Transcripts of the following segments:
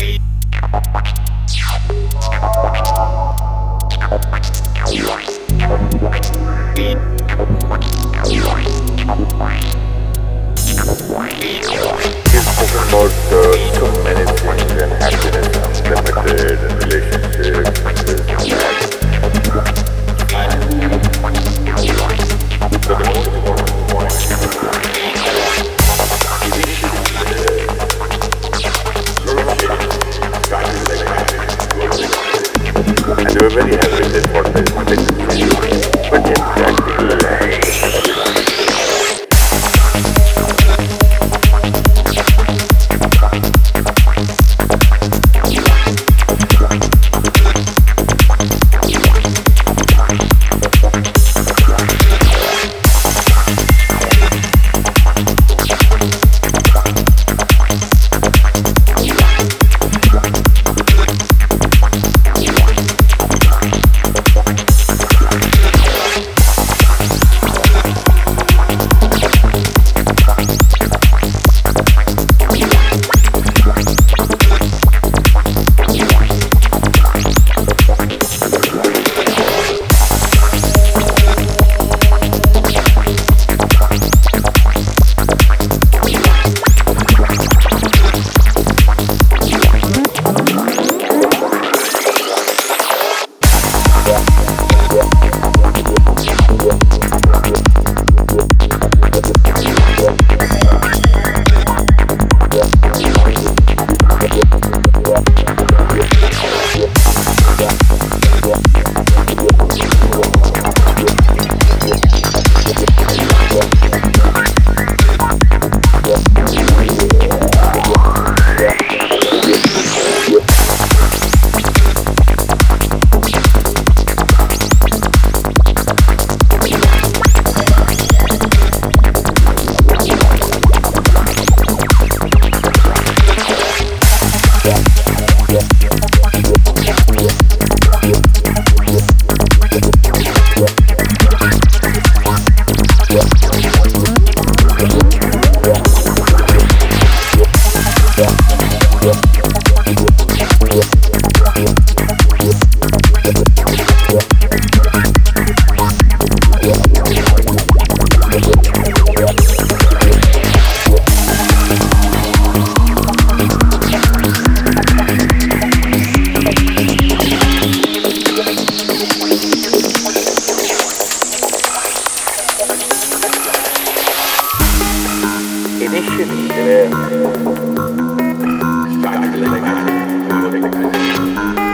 eight.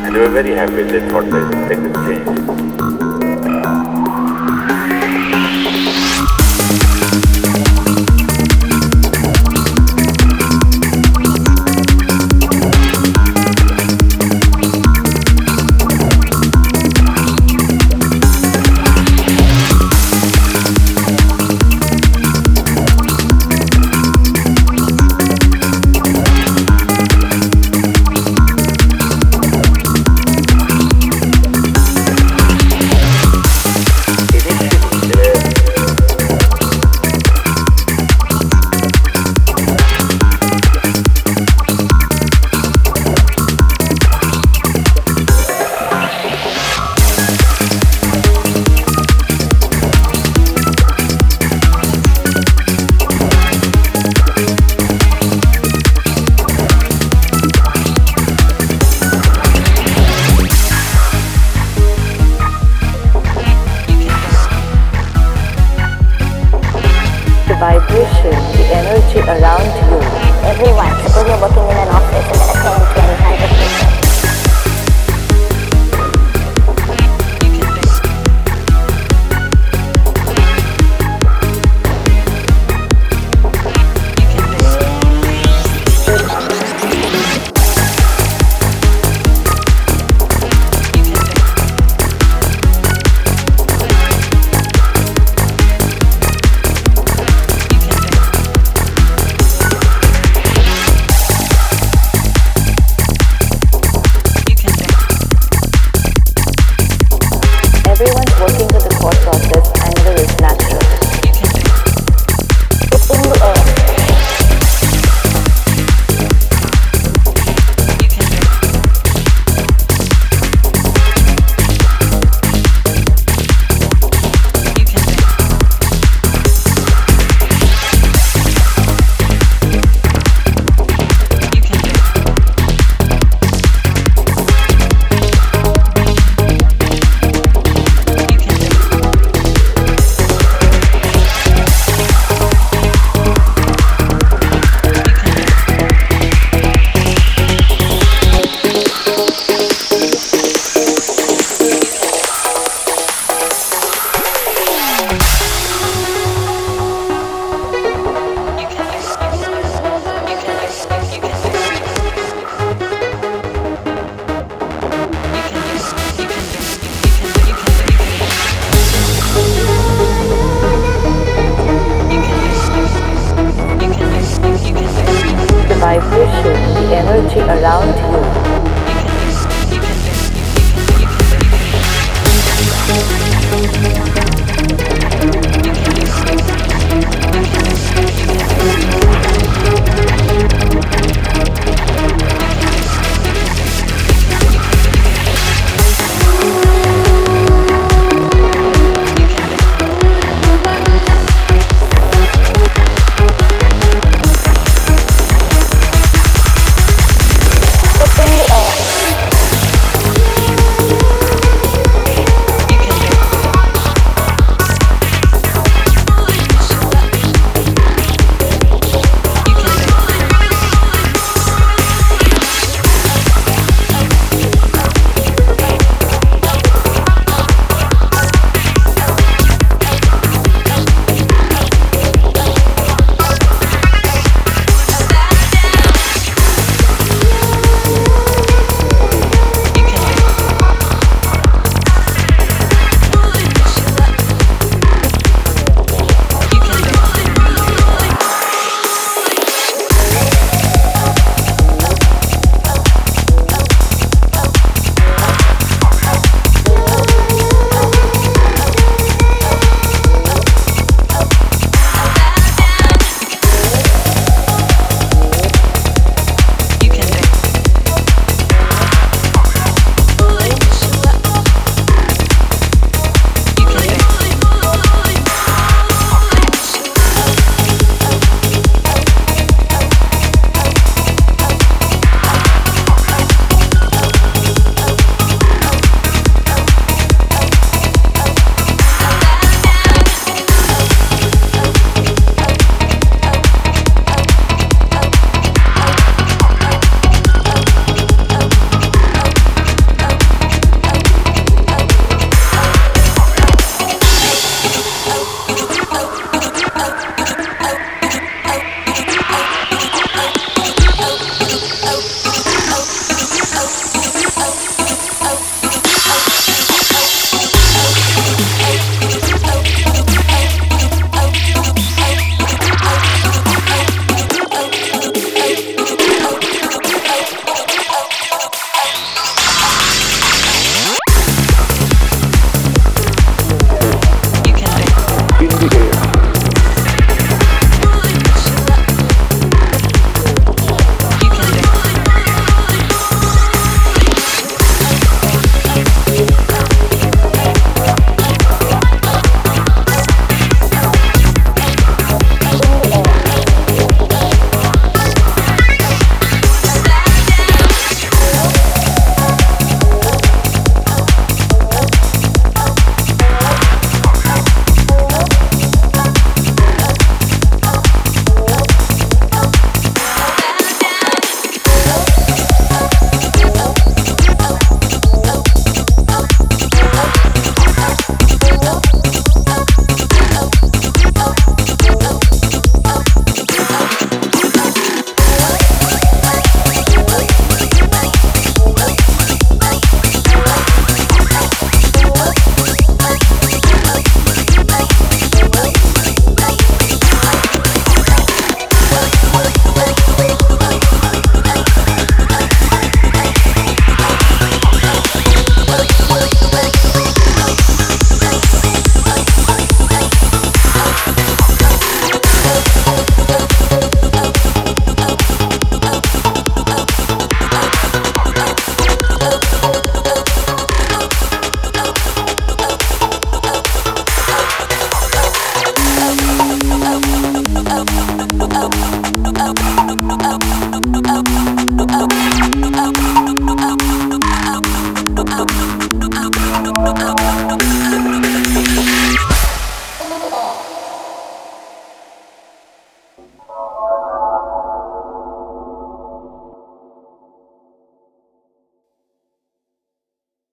And they were very happy. They thought they had made change. without